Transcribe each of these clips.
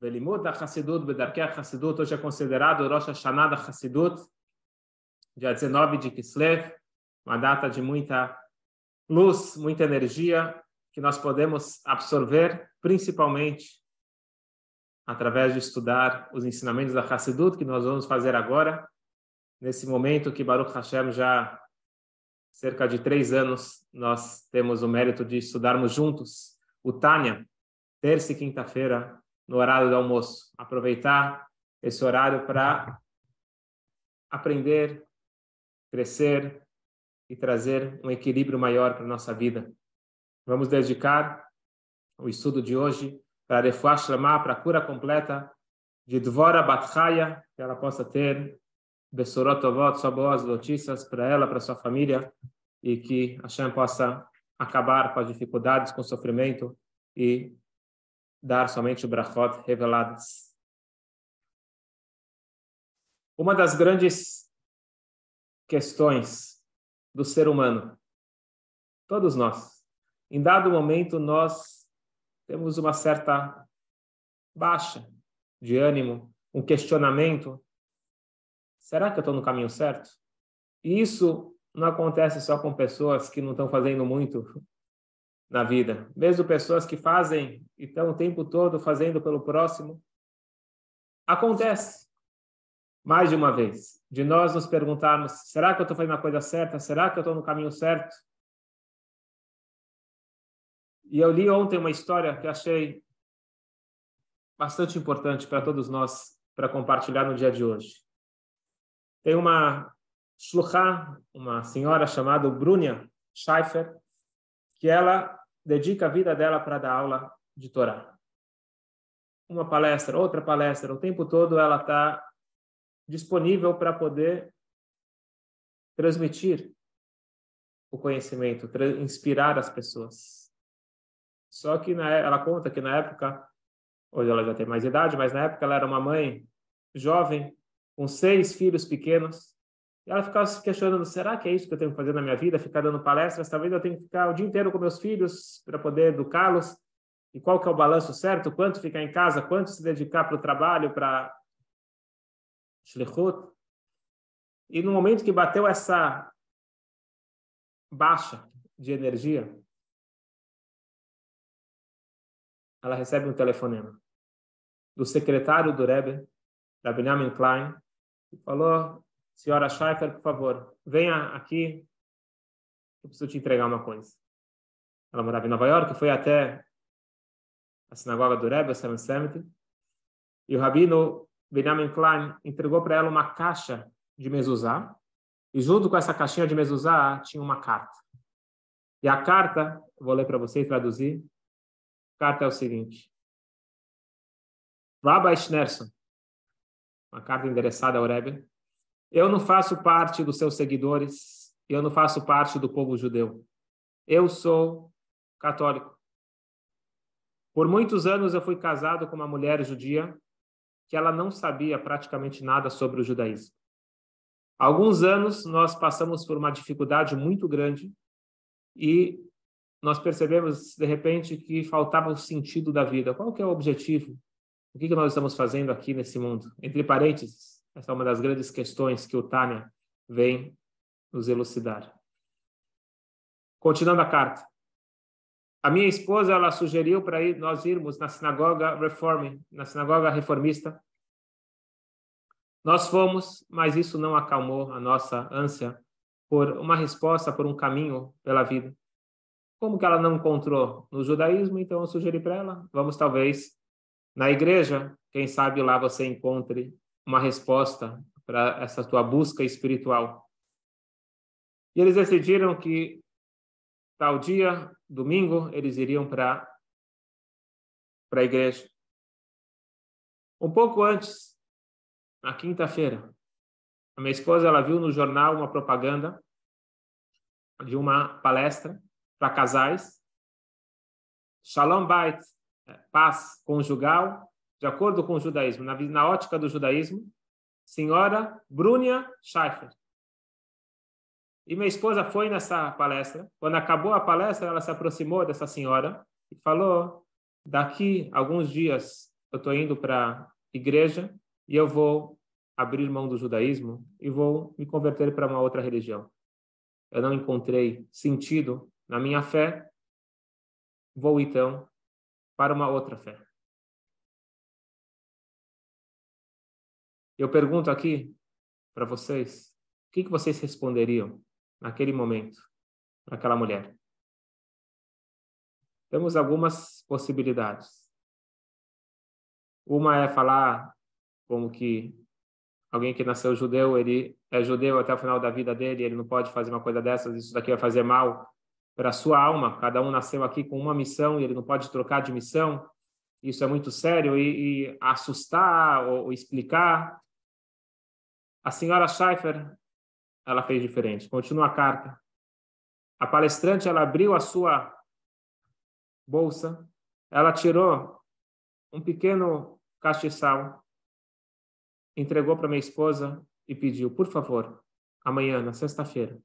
Velimut da Hassidut, Bedarkei Hassidut, hoje é considerado Rosh Hashanah da Hassidut, dia 19 de Kislev, uma data de muita luz, muita energia, que nós podemos absorver, principalmente através de estudar os ensinamentos da Hassidut, que nós vamos fazer agora, nesse momento que Baruch Hashem já cerca de três anos nós temos o mérito de estudarmos juntos o Tânia, terça e quinta-feira, no horário do almoço. Aproveitar esse horário para aprender, crescer e trazer um equilíbrio maior para a nossa vida. Vamos dedicar o estudo de hoje para Refuah Shlamah, para a cura completa de Dvora Bathaya, que ela possa ter Bessorot Tovot, só boas notícias para ela, para sua família, e que Hashem possa acabar com as dificuldades, com o sofrimento e dar somente o brachot reveladas. Uma das grandes questões do ser humano, todos nós, em dado momento nós temos uma certa baixa de ânimo, um questionamento. Será que eu estou no caminho certo? E isso não acontece só com pessoas que não estão fazendo muito na vida. Mesmo pessoas que fazem e estão o tempo todo fazendo pelo próximo. Acontece mais de uma vez de nós nos perguntarmos: será que eu estou fazendo a coisa certa? Será que eu estou no caminho certo? E eu li ontem uma história que achei bastante importante para todos nós para compartilhar no dia de hoje. Tem uma shluchá, uma senhora chamada Brunia Scheifer, que ela dedica a vida dela para dar aula de Torá. Uma palestra, outra palestra, o tempo todo ela está disponível para poder transmitir o conhecimento, inspirar as pessoas. Só que na, ela conta que na época, hoje ela já tem mais idade, mas na época ela era uma mãe jovem, com seis filhos pequenos, e ela ficava se questionando: será que é isso que eu tenho que fazer na minha vida? Ficar dando palestras? Talvez eu tenha que ficar o dia inteiro com meus filhos para poder educá-los. E qual que é o balanço certo? Quanto ficar em casa? Quanto se dedicar para o trabalho, para shlichut? E no momento que bateu essa baixa de energia, ela recebe um telefonema do secretário do Rebbe, da Benjamin Klein, que falou Senhora Schleifer, por favor, venha aqui. Eu preciso te entregar uma coisa. Ela morava em Nova York, foi até a sinagoga do Rebbe, Seven Seventy, e o rabino Benjamin Klein entregou para ela uma caixa de mezuzá, e junto com essa caixinha de mezuzá tinha uma carta. E a carta, vou ler para você e traduzir. A carta é o seguinte: Rabbi Schnerson, uma carta endereçada ao Rebbe, eu não faço parte dos seus seguidores, eu não faço parte do povo judeu. Eu sou católico. Por muitos anos eu fui casado com uma mulher judia que ela não sabia praticamente nada sobre o judaísmo. Alguns anos nós passamos por uma dificuldade muito grande e nós percebemos de repente que faltava o sentido da vida. Qual que é o objetivo? O que, que nós estamos fazendo aqui nesse mundo? Entre parênteses, essa é uma das grandes questões que o Tânia vem nos elucidar. Continuando a carta. A minha esposa ela sugeriu para nós irmos na sinagoga Reform, na sinagoga reformista. Nós fomos, mas isso não acalmou a nossa ânsia por uma resposta, por um caminho pela vida. Como que ela não encontrou no judaísmo, então eu sugeri para ela, vamos talvez na igreja, quem sabe lá você encontre uma resposta para essa tua busca espiritual. E eles decidiram que tal dia, domingo, eles iriam para para a igreja. Um pouco antes, na quinta-feira, a minha esposa ela viu no jornal uma propaganda de uma palestra para casais. Shalom Bait, é, paz conjugal de acordo com o judaísmo, na, na ótica do judaísmo, senhora Brunia Scheifer. E minha esposa foi nessa palestra. Quando acabou a palestra, ela se aproximou dessa senhora e falou: daqui alguns dias eu estou indo para a igreja e eu vou abrir mão do judaísmo e vou me converter para uma outra religião. Eu não encontrei sentido na minha fé, vou então para uma outra fé. Eu pergunto aqui para vocês, o que, que vocês responderiam naquele momento para aquela mulher? Temos algumas possibilidades. Uma é falar como que alguém que nasceu judeu, ele é judeu até o final da vida dele, ele não pode fazer uma coisa dessas, isso daqui vai fazer mal para a sua alma. Cada um nasceu aqui com uma missão e ele não pode trocar de missão. Isso é muito sério e, e assustar ou, ou explicar a senhora Schaeffer, ela fez diferente. Continua a carta. A palestrante, ela abriu a sua bolsa, ela tirou um pequeno castiçal, entregou para minha esposa e pediu, por favor, amanhã, na sexta-feira,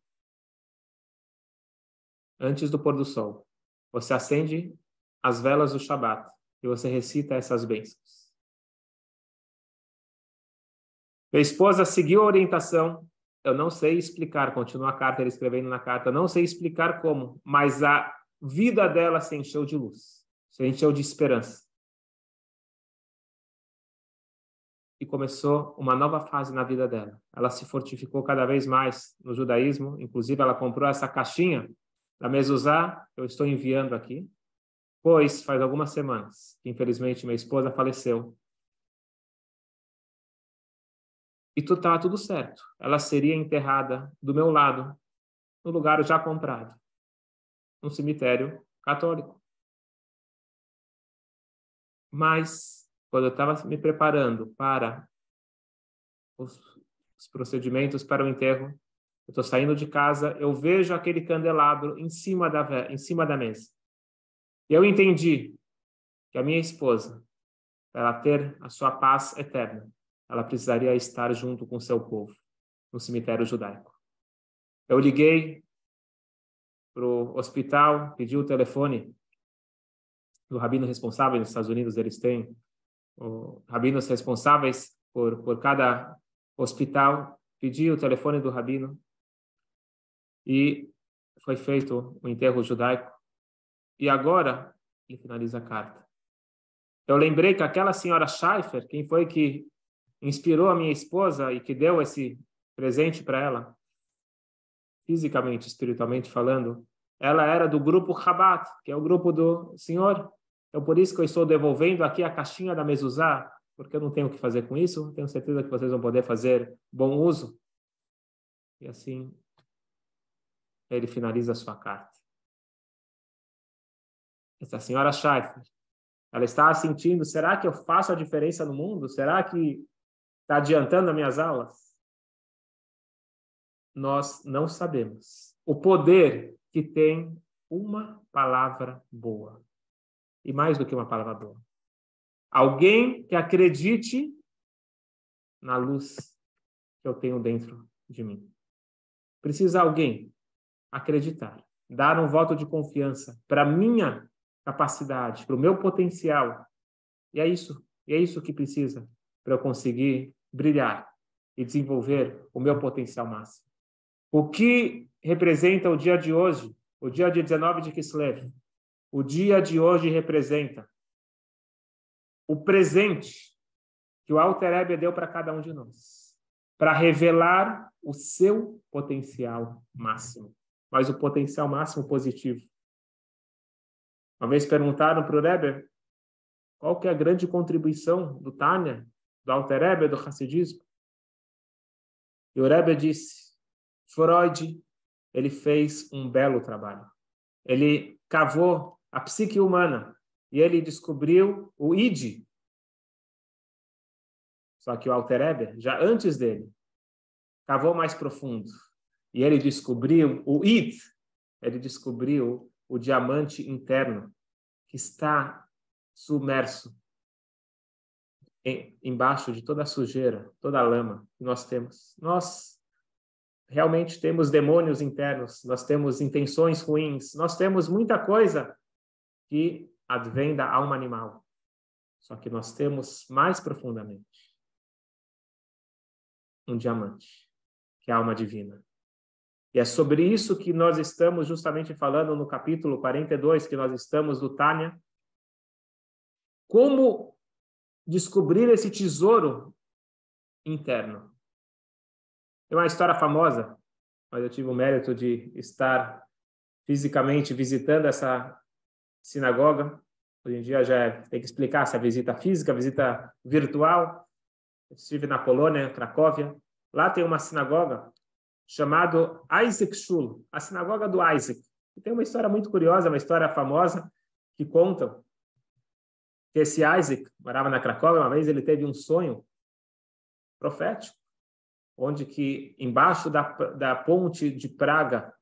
antes do pôr do sol, você acende as velas do Shabat e você recita essas bênçãos. Minha esposa seguiu a orientação. Eu não sei explicar, continua a carta, ele escrevendo na carta, não sei explicar como, mas a vida dela se encheu de luz, se encheu de esperança. E começou uma nova fase na vida dela. Ela se fortificou cada vez mais no judaísmo, inclusive ela comprou essa caixinha da Mezuzá, eu estou enviando aqui, pois faz algumas semanas que infelizmente minha esposa faleceu e tudo estava tudo certo. Ela seria enterrada do meu lado, no lugar já comprado, no cemitério católico. Mas, quando eu estava me preparando para os, os procedimentos para o enterro, eu estou saindo de casa, eu vejo aquele candelabro em cima da, em cima da mesa. E eu entendi que a minha esposa, para ter a sua paz eterna, ela precisaria estar junto com seu povo no cemitério judaico. Eu liguei para o hospital, pedi o telefone do rabino responsável nos Estados Unidos, eles têm o, rabinos responsáveis por, por cada hospital, pedi o telefone do rabino e foi feito o enterro judaico. E agora ele finaliza a carta. Eu lembrei que aquela senhora Schaefer, quem foi que inspirou a minha esposa e que deu esse presente para ela, fisicamente, espiritualmente falando, ela era do grupo Rabat, que é o grupo do Senhor. Então, por isso que eu estou devolvendo aqui a caixinha da Mezuzá, porque eu não tenho o que fazer com isso, tenho certeza que vocês vão poder fazer bom uso. E assim, ele finaliza a sua carta. Essa senhora Schaefer, ela está sentindo, será que eu faço a diferença no mundo? Será que Está adiantando as minhas aulas? Nós não sabemos. O poder que tem uma palavra boa. E mais do que uma palavra boa. Alguém que acredite na luz que eu tenho dentro de mim. Precisa alguém acreditar, dar um voto de confiança para minha capacidade, para o meu potencial. E é isso, e é isso que precisa para eu conseguir brilhar e desenvolver o meu potencial máximo. O que representa o dia de hoje, o dia de 19 de Kislev? O dia de hoje representa o presente que o Alter Ebe deu para cada um de nós, para revelar o seu potencial máximo, mas o potencial máximo positivo. Uma vez perguntaram para o Rebbe qual que é a grande contribuição do Tânia do Alter Rebbe, do Hassidismo. E o Rebbe disse, Freud, ele fez um belo trabalho. Ele cavou a psique humana e ele descobriu o id. Só que o Alter Rebbe, já antes dele, cavou mais profundo. E ele descobriu o id. Ele descobriu o diamante interno que está submerso em, embaixo de toda a sujeira, toda a lama que nós temos. Nós realmente temos demônios internos, nós temos intenções ruins, nós temos muita coisa que advém da alma animal. Só que nós temos mais profundamente um diamante, que é a alma divina. E é sobre isso que nós estamos justamente falando no capítulo 42, que nós estamos do Tânia. Como descobrir esse tesouro interno. Tem uma história famosa, mas eu tive o mérito de estar fisicamente visitando essa sinagoga. Hoje em dia já é, tem que explicar se é visita física, visita virtual. Eu estive na Polônia, Cracóvia. Lá tem uma sinagoga chamado Isaac Shul, a sinagoga do Isaac. E tem uma história muito curiosa, uma história famosa que conta que esse Isaac morava na Cracóvia, uma vez ele teve um sonho profético, onde que embaixo da, da ponte de Praga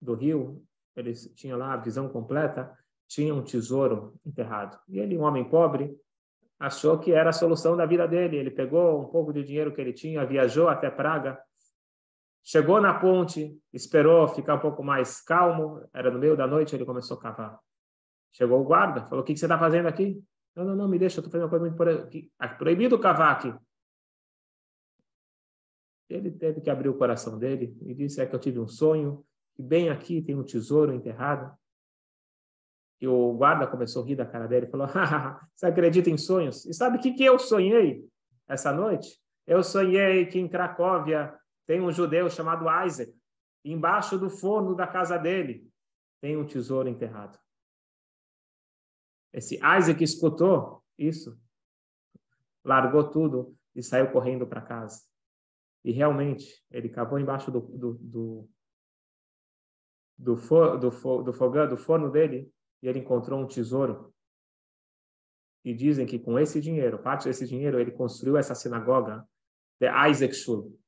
do rio, eles tinham lá a visão completa, tinha um tesouro enterrado. E ele, um homem pobre, achou que era a solução da vida dele. Ele pegou um pouco de dinheiro que ele tinha, viajou até Praga, chegou na ponte, esperou ficar um pouco mais calmo, era no meio da noite, ele começou a cavar. Chegou o guarda, falou: O que você está fazendo aqui? Não, não, não, me deixa, eu estou fazendo muito ah, proibido cavar aqui. Ele teve que abrir o coração dele e disse: É que eu tive um sonho, e bem aqui tem um tesouro enterrado. E o guarda começou a rir da cara dele e falou: Você acredita em sonhos? E sabe o que, que eu sonhei essa noite? Eu sonhei que em Cracóvia tem um judeu chamado Isaac. Embaixo do forno da casa dele tem um tesouro enterrado. Esse Isaac escutou isso, largou tudo e saiu correndo para casa. E realmente, ele cavou embaixo do, do, do, do, for, do, for, do fogão, do forno dele, e ele encontrou um tesouro. E dizem que com esse dinheiro, parte desse dinheiro, ele construiu essa sinagoga, de Isaac Shul.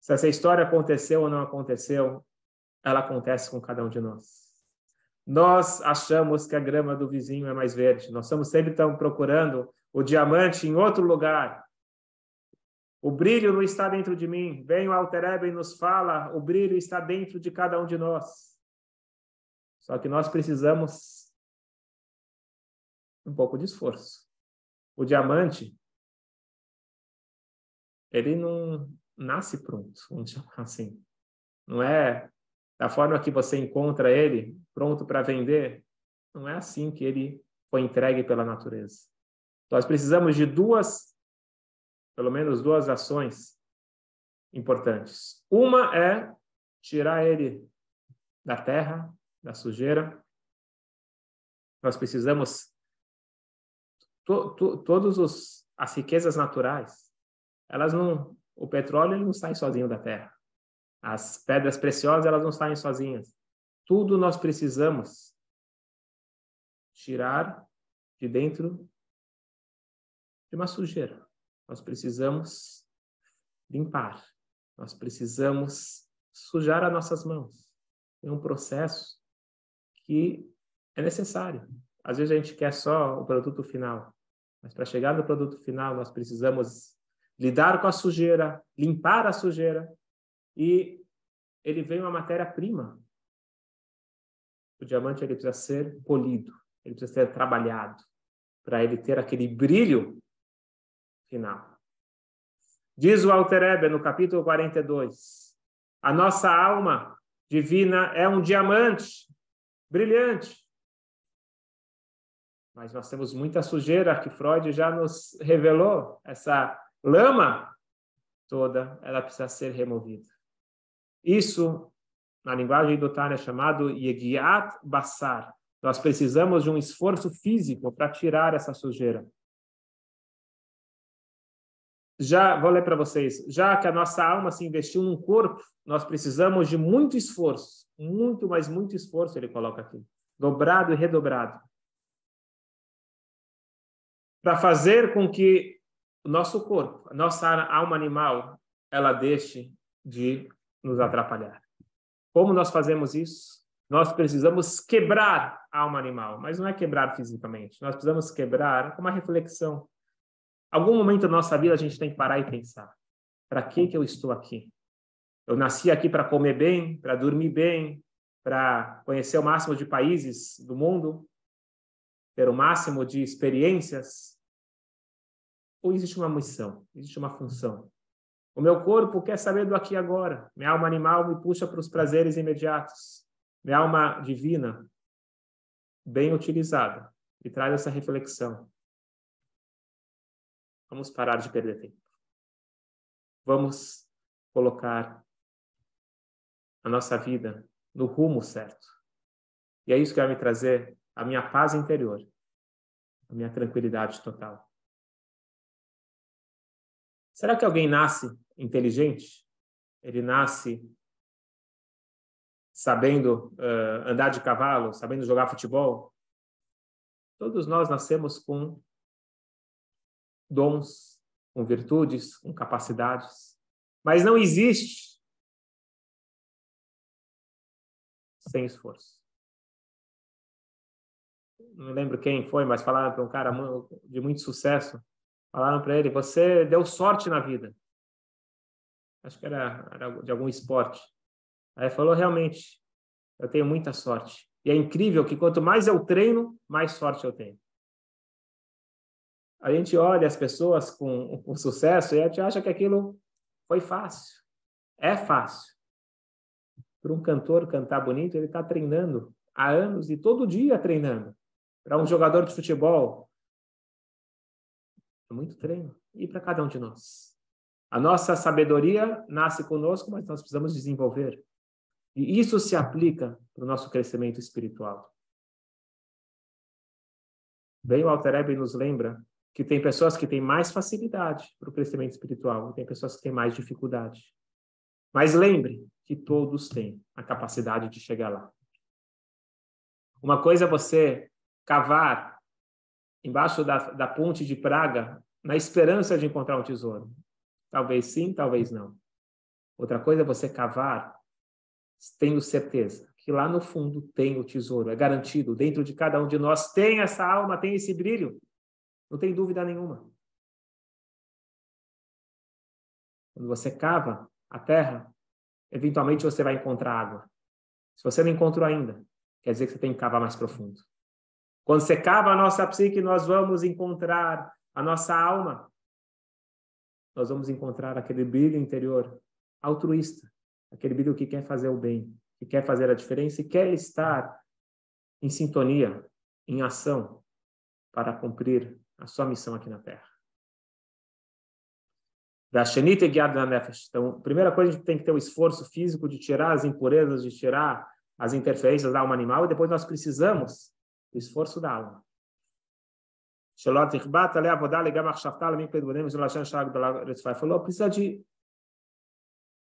Se essa história aconteceu ou não aconteceu, ela acontece com cada um de nós. Nós achamos que a grama do vizinho é mais verde. Nós estamos sempre estamos procurando o diamante em outro lugar. O brilho não está dentro de mim. Vem o Alterebe e nos fala, o brilho está dentro de cada um de nós. Só que nós precisamos um pouco de esforço. O diamante, ele não nasce pronto, vamos chamar assim. Não é da forma que você encontra ele pronto para vender, não é assim que ele foi entregue pela natureza. Nós precisamos de duas, pelo menos duas ações importantes. Uma é tirar ele da terra, da sujeira. Nós precisamos to, to, todos os as riquezas naturais, elas não, o petróleo não sai sozinho da terra. As pedras preciosas, elas não saem sozinhas. Tudo nós precisamos tirar de dentro de uma sujeira. Nós precisamos limpar. Nós precisamos sujar as nossas mãos. É um processo que é necessário. Às vezes a gente quer só o produto final, mas para chegar no produto final nós precisamos lidar com a sujeira, limpar a sujeira e ele vem uma matéria-prima. O diamante ele precisa ser polido, ele precisa ser trabalhado para ele ter aquele brilho final. Diz o Alter no capítulo 42, a nossa alma divina é um diamante brilhante. Mas nós temos muita sujeira que Freud já nos revelou, essa lama toda, ela precisa ser removida. Isso, na linguagem do Tânia, é chamado Yegiat Basar. Nós precisamos de um esforço físico para tirar essa sujeira. Já vou ler para vocês. Já que a nossa alma se investiu num corpo, nós precisamos de muito esforço, muito, mas muito esforço, ele coloca aqui, dobrado e redobrado, para fazer com que o nosso corpo, a nossa alma animal, ela deixe de nos atrapalhar. Como nós fazemos isso? Nós precisamos quebrar a alma animal, mas não é quebrar fisicamente. Nós precisamos quebrar com uma reflexão. Algum momento da nossa vida a gente tem que parar e pensar: para que que eu estou aqui? Eu nasci aqui para comer bem, para dormir bem, para conhecer o máximo de países do mundo, ter o máximo de experiências, ou existe uma missão, existe uma função? O meu corpo quer saber do aqui e agora. Minha alma animal me puxa para os prazeres imediatos. Minha alma divina, bem utilizada, me traz essa reflexão. Vamos parar de perder tempo. Vamos colocar a nossa vida no rumo certo. E é isso que vai me trazer a minha paz interior, a minha tranquilidade total. Será que alguém nasce inteligente? Ele nasce sabendo uh, andar de cavalo, sabendo jogar futebol? Todos nós nascemos com dons, com virtudes, com capacidades. Mas não existe sem esforço. Não lembro quem foi, mas falaram para um cara de muito sucesso Falaram para ele: você deu sorte na vida. Acho que era, era de algum esporte. Aí ele falou: realmente, eu tenho muita sorte. E é incrível que quanto mais eu treino, mais sorte eu tenho. A gente olha as pessoas com, com sucesso e a gente acha que aquilo foi fácil. É fácil. Para um cantor cantar bonito, ele está treinando há anos e todo dia treinando. Para um jogador de futebol, é muito treino. E para cada um de nós. A nossa sabedoria nasce conosco, mas nós precisamos desenvolver. E isso se aplica para o nosso crescimento espiritual. Bem, o Alter nos lembra que tem pessoas que têm mais facilidade para o crescimento espiritual e tem pessoas que têm mais dificuldade. Mas lembre que todos têm a capacidade de chegar lá. Uma coisa é você cavar embaixo da, da ponte de Praga, na esperança de encontrar um tesouro. Talvez sim, talvez não. Outra coisa é você cavar, tendo certeza que lá no fundo tem o tesouro, é garantido, dentro de cada um de nós tem essa alma, tem esse brilho. Não tem dúvida nenhuma. Quando você cava a terra, eventualmente você vai encontrar água. Se você não encontrou ainda, quer dizer que você tem que cavar mais profundo. Quando se cava a nossa psique, nós vamos encontrar a nossa alma. Nós vamos encontrar aquele brilho interior altruísta, aquele brilho que quer fazer o bem, que quer fazer a diferença e quer estar em sintonia, em ação, para cumprir a sua missão aqui na Terra. Da Shenita guiada na Nefesh. Então, primeira coisa, a gente tem que ter o esforço físico de tirar as impurezas, de tirar as interferências da alma animal, e depois nós precisamos o esforço da alma. Falou, precisa de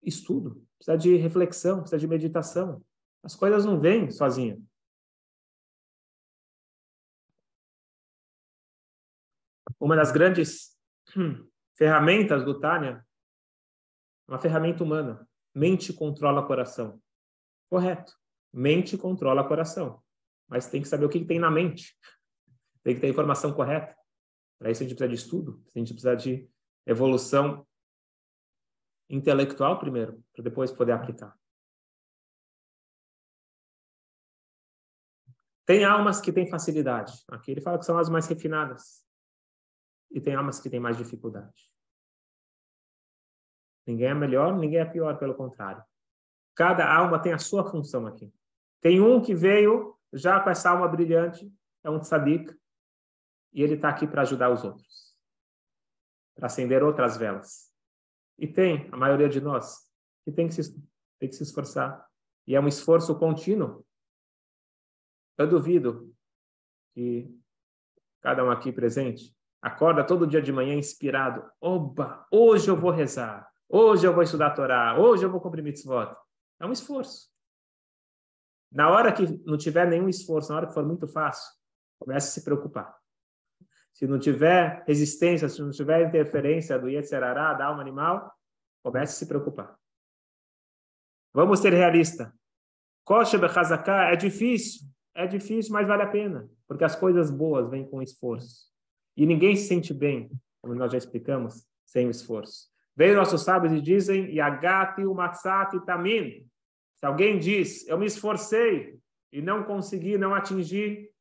estudo, precisa de reflexão, precisa de meditação. As coisas não vêm sozinhas. Uma das grandes ferramentas do Tânia, uma ferramenta humana. Mente controla coração. Correto. Mente controla coração mas tem que saber o que, que tem na mente. Tem que ter a informação correta. Para isso a gente precisa de estudo, a gente precisa de evolução intelectual primeiro, para depois poder aplicar. Tem almas que têm facilidade. Aqui ele fala que são as mais refinadas. E tem almas que têm mais dificuldade. Ninguém é melhor, ninguém é pior, pelo contrário. Cada alma tem a sua função aqui. Tem um que veio já com essa alma brilhante, é um tzadik, e ele está aqui para ajudar os outros, para acender outras velas. E tem, a maioria de nós, que tem que se, tem que se esforçar. E é um esforço contínuo. Eu duvido que cada um aqui presente acorda todo dia de manhã inspirado. Oba, hoje eu vou rezar. Hoje eu vou estudar a Torá. Hoje eu vou cumprir mitzvot. É um esforço. Na hora que não tiver nenhum esforço, na hora que for muito fácil, comece a se preocupar. Se não tiver resistência, se não tiver interferência do Yetzerará, da alma animal, comece a se preocupar. Vamos ser realistas. Kosher Bechazaká é difícil, é difícil, mas vale a pena, porque as coisas boas vêm com esforço. E ninguém se sente bem, como nós já explicamos, sem o esforço. Vem nossos sábios e dizem, Yagati umatsati tamin, se alguém diz, eu me esforcei e não consegui, não atingi,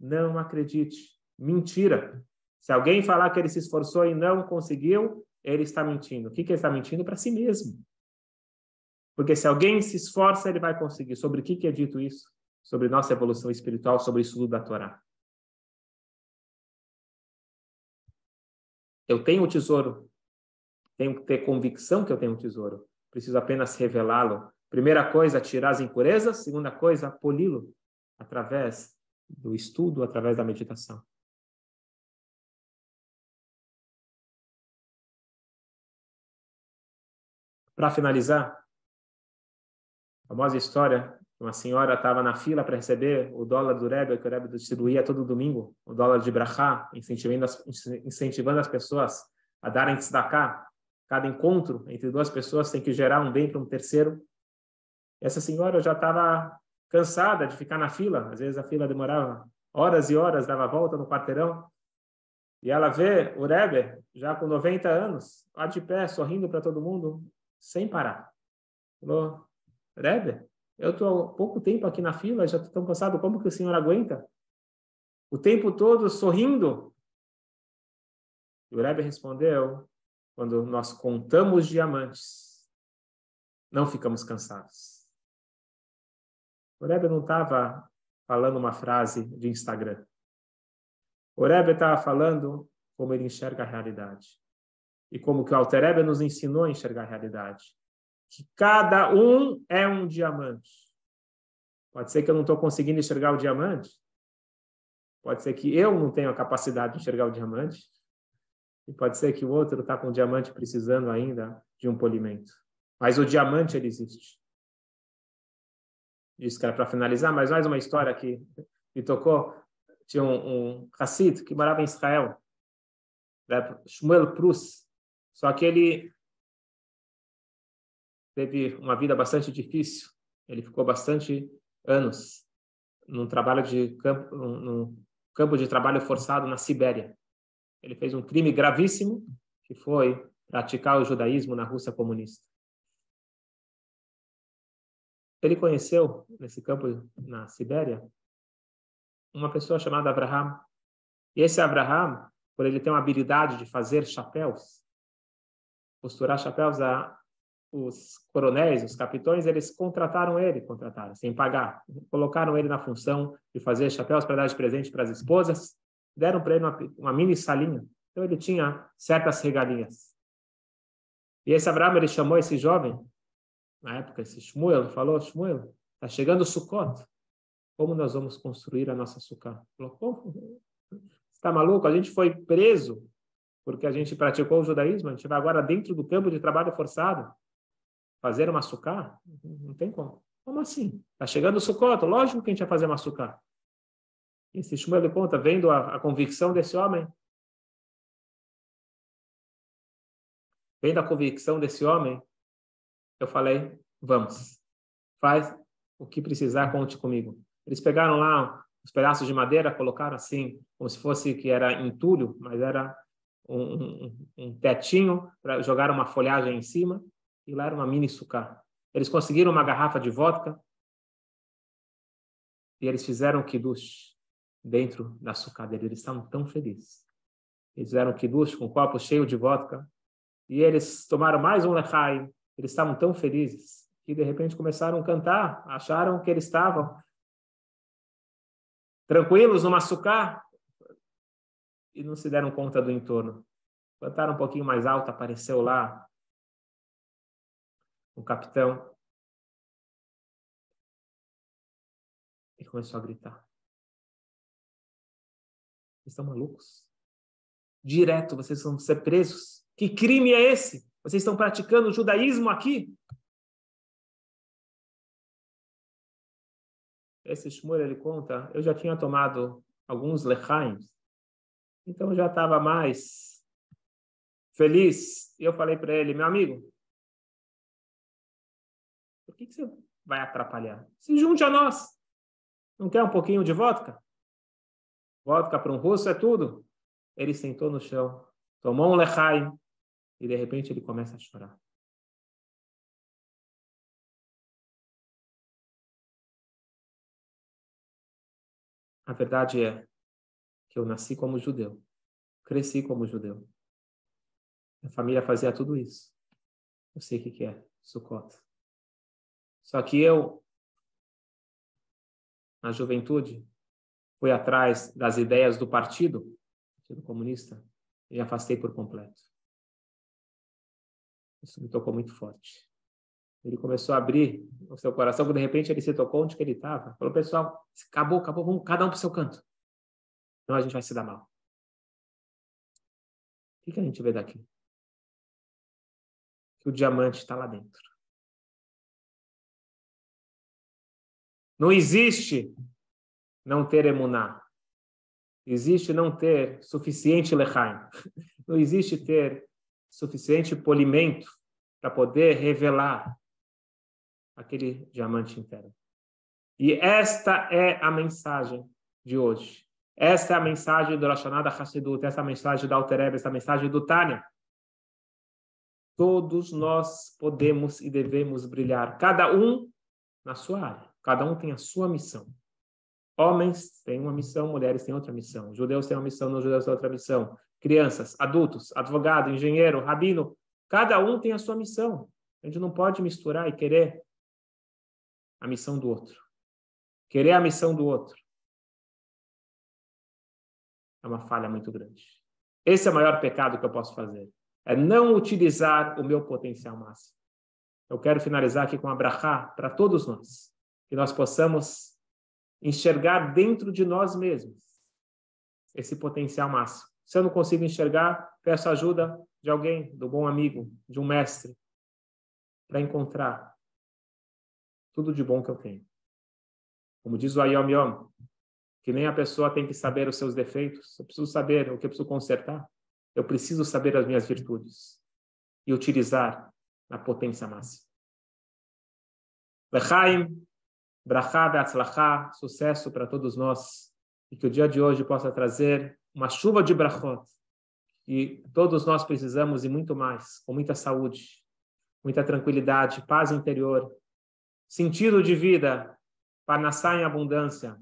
não acredite. Mentira. Se alguém falar que ele se esforçou e não conseguiu, ele está mentindo. O que, que ele está mentindo? Para si mesmo. Porque se alguém se esforça, ele vai conseguir. Sobre o que, que é dito isso? Sobre nossa evolução espiritual, sobre o estudo da Torá. Eu tenho o tesouro. Tenho que ter convicção que eu tenho o tesouro. Preciso apenas revelá-lo. Primeira coisa, tirar as impurezas. Segunda coisa, poli-lo através do estudo, através da meditação. Para finalizar, a famosa história, uma senhora estava na fila para receber o dólar do Rebbe, que o Rebbe distribuía todo domingo, o dólar de Brachá, incentivando as, incentivando as pessoas a darem tzedakah. Cada encontro entre duas pessoas tem que gerar um bem para um terceiro. Essa senhora já estava cansada de ficar na fila. Às vezes a fila demorava horas e horas, dava volta no quarteirão. E ela vê o Rebbe, já com 90 anos, lá de pé, sorrindo para todo mundo, sem parar. Falou, Rebbe, eu estou há pouco tempo aqui na fila, já estou tão cansado, como que o senhor aguenta? O tempo todo sorrindo. E o Rebbe respondeu, quando nós contamos diamantes, não ficamos cansados. O Rebbe não estava falando uma frase de Instagram. O Rebbe estava falando como ele enxerga a realidade. E como que o Alter Rebbe nos ensinou a enxergar a realidade. Que cada um é um diamante. Pode ser que eu não estou conseguindo enxergar o diamante. Pode ser que eu não tenho a capacidade de enxergar o diamante. E pode ser que o outro está com o diamante precisando ainda de um polimento. Mas o diamante, ele existe disse que era para finalizar, mas mais uma história que me tocou. Tinha um, um que morava em Israel, né, Shmuel Prus, só que ele teve uma vida bastante difícil. Ele ficou bastante anos num trabalho de campo, num campo de trabalho forçado na Sibéria. Ele fez um crime gravíssimo, que foi praticar o judaísmo na Rússia comunista. Ele conheceu, nesse campo na Sibéria, uma pessoa chamada Abraham. E esse Abraham, por ele ter uma habilidade de fazer chapéus, costurar chapéus a os coronéis, os capitões, eles contrataram ele, contrataram, sem pagar. Colocaram ele na função de fazer chapéus para dar de presente para as esposas, deram para ele uma, uma, mini salinha. Então ele tinha certas regalias. E esse Abraão, ele chamou esse jovem na época, esse Shmuel falou, Shmuel, está chegando o Sukkot. Como nós vamos construir a nossa Sukkah? Falou, como? está maluco? A gente foi preso porque a gente praticou o judaísmo, a gente vai agora dentro do campo de trabalho forçado fazer uma Sukkah? Não tem como. Como assim? Está chegando o Sukkot, lógico que a gente vai fazer uma Sukkah. Esse Shmuel conta, vendo a, a convicção desse homem, vendo a convicção desse homem, eu falei, vamos, faz o que precisar, conte comigo. Eles pegaram lá os pedaços de madeira, colocaram assim, como se fosse que era entulho, mas era um, um, um tetinho para jogar uma folhagem em cima e lá era uma mini sucá. Eles conseguiram uma garrafa de vodka e eles fizeram kiddush dentro da sucá dele. Eles estavam tão felizes. Eles fizeram kiddush com um copo cheio de vodka e eles tomaram mais um lechaim eles estavam tão felizes que de repente começaram a cantar, acharam que eles estavam tranquilos no maçucar e não se deram conta do entorno. Cantaram um pouquinho mais alto, apareceu lá o capitão e começou a gritar. Vocês estão malucos? Direto, vocês vão ser presos. Que crime é esse? Vocês estão praticando o judaísmo aqui? Esse Shmuel, ele conta, eu já tinha tomado alguns lechaims, então eu já estava mais feliz. E eu falei para ele, meu amigo, por que, que você vai atrapalhar? Se junte a nós. Não quer um pouquinho de vodka? Vodka para um russo é tudo. Ele sentou no chão, tomou um lechaim, e de repente ele começa a chorar. A verdade é que eu nasci como judeu, Cresci como judeu. A família fazia tudo isso. Eu sei o que, é Sukkot. Só que eu, na juventude, fui atrás das ideias do partido, Partido Comunista, e me afastei por completo. Isso me tocou muito forte. Ele começou a abrir o seu coração, quando de repente ele se tocou onde que ele estava. Falou, pessoal, acabou, acabou, vamos cada um para o seu canto. Não, a gente vai se dar mal. O que, que a gente vê daqui? Que o diamante está lá dentro. Não existe não ter emuná. Existe não ter suficiente lechaim. Não existe ter suficiente polimento para poder revelar aquele diamante interno. E esta é a mensagem de hoje. Esta é a mensagem do Rashonada Hassidut, essa é a mensagem da Altereb, essa é a mensagem do Tânia. Todos nós podemos e devemos brilhar, cada um na sua área, cada um tem a sua missão. Homens têm uma missão, mulheres têm outra missão, judeus têm uma missão, não judeus têm outra missão, crianças, adultos, advogado, engenheiro, rabino, cada um tem a sua missão. A gente não pode misturar e querer a missão do outro. Querer a missão do outro é uma falha muito grande. Esse é o maior pecado que eu posso fazer. É não utilizar o meu potencial máximo. Eu quero finalizar aqui com a brachá para todos nós. Que nós possamos enxergar dentro de nós mesmos esse potencial máximo. Se eu não consigo enxergar, peço ajuda de alguém, do bom amigo, de um mestre, para encontrar tudo de bom que eu tenho. Como diz o Ayom Yom, que nem a pessoa tem que saber os seus defeitos, eu preciso saber o que eu preciso consertar, eu preciso saber as minhas virtudes e utilizar na potência máxima. Lechaim, brachá sucesso para todos nós, e que o dia de hoje possa trazer uma chuva de brachot, e todos nós precisamos e muito mais, com muita saúde, muita tranquilidade, paz interior, sentido de vida, parnassá em abundância,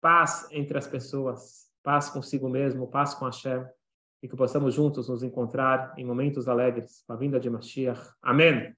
paz entre as pessoas, paz consigo mesmo, paz com a Hashem, e que possamos juntos nos encontrar em momentos alegres com a vinda de Mashiach. Amém.